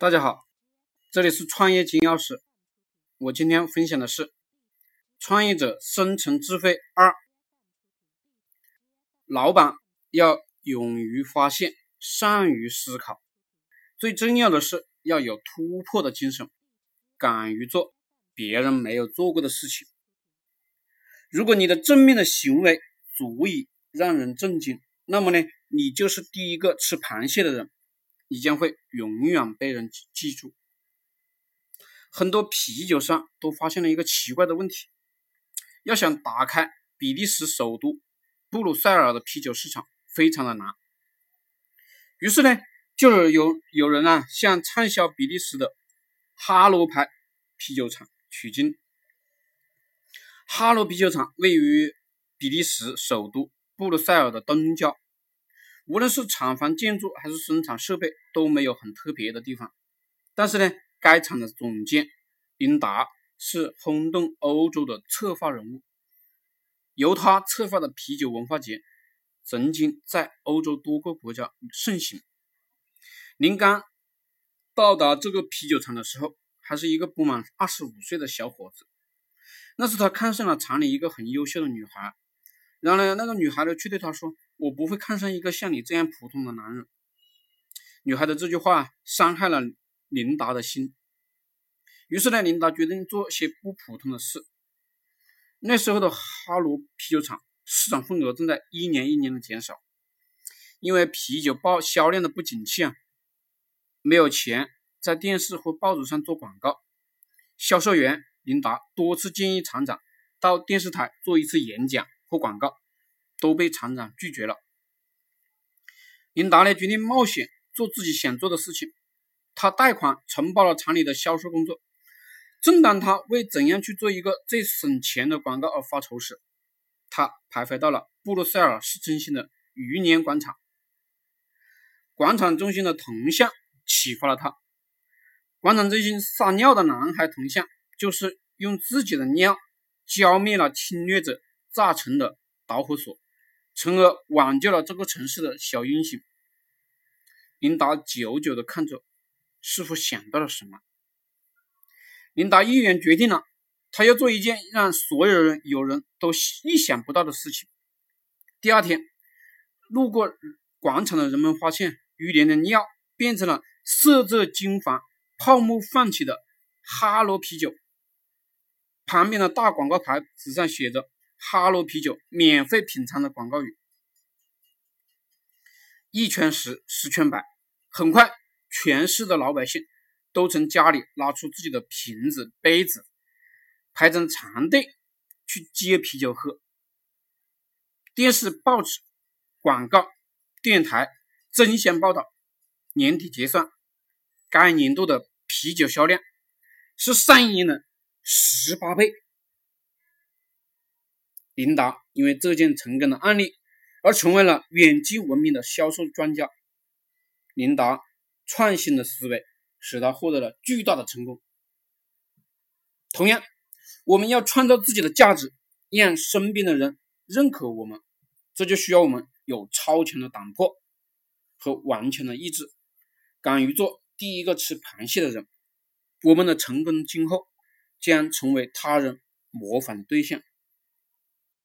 大家好，这里是创业金钥匙。我今天分享的是创业者生存智慧二：老板要勇于发现，善于思考，最重要的是要有突破的精神，敢于做别人没有做过的事情。如果你的正面的行为足以让人震惊，那么呢，你就是第一个吃螃蟹的人。你将会永远被人记住。很多啤酒商都发现了一个奇怪的问题：要想打开比利时首都布鲁塞尔的啤酒市场，非常的难。于是呢，就有有人啊向畅销比利时的哈罗牌啤酒厂取经。哈罗啤酒厂位于比利时首都布鲁塞尔的东郊。无论是厂房建筑还是生产设备都没有很特别的地方，但是呢，该厂的总监林达是轰动欧洲的策划人物，由他策划的啤酒文化节曾经在欧洲多个国家盛行。林刚到达这个啤酒厂的时候，还是一个不满二十五岁的小伙子，那是他看上了厂里一个很优秀的女孩。然后呢，那个女孩呢，却对他说：“我不会看上一个像你这样普通的男人。”女孩的这句话伤害了琳达的心。于是呢，琳达决定做些不普通的事。那时候的哈罗啤酒厂市场份额正在一年一年的减少，因为啤酒报销量的不景气啊，没有钱在电视或报纸上做广告。销售员琳达多次建议厂长到电视台做一次演讲。或广告都被厂长拒绝了。林达呢决定冒险做自己想做的事情。他贷款承包了厂里的销售工作。正当他为怎样去做一个最省钱的广告而发愁时，他徘徊到了布鲁塞尔市中心的余年广场。广场中心的铜像启发了他。广场中心撒尿的男孩铜像，就是用自己的尿浇灭了侵略者。炸成的导火索，从而挽救了这个城市的小英雄。琳达久久的看着，似乎想到了什么。琳达毅然决定了，他要做一件让所有人有人都意想不到的事情。第二天，路过广场的人们发现，于连的尿变成了色泽金黄、泡沫泛起的哈罗啤酒。旁边的大广告牌子上写着。哈罗啤酒免费品尝的广告语，一传十，十传百，很快，全市的老百姓都从家里拿出自己的瓶子、杯子，排成长队去接啤酒喝。电视、报纸、广告、电台争相报道，年底结算，该年度的啤酒销量是上一年的十八倍。琳达因为这件成功的案例而成为了远近闻名的销售专家。琳达创新的思维使他获得了巨大的成功。同样，我们要创造自己的价值，让身边的人认可我们，这就需要我们有超强的胆魄和顽强的意志，敢于做第一个吃螃蟹的人。我们的成功今后将成为他人模仿的对象。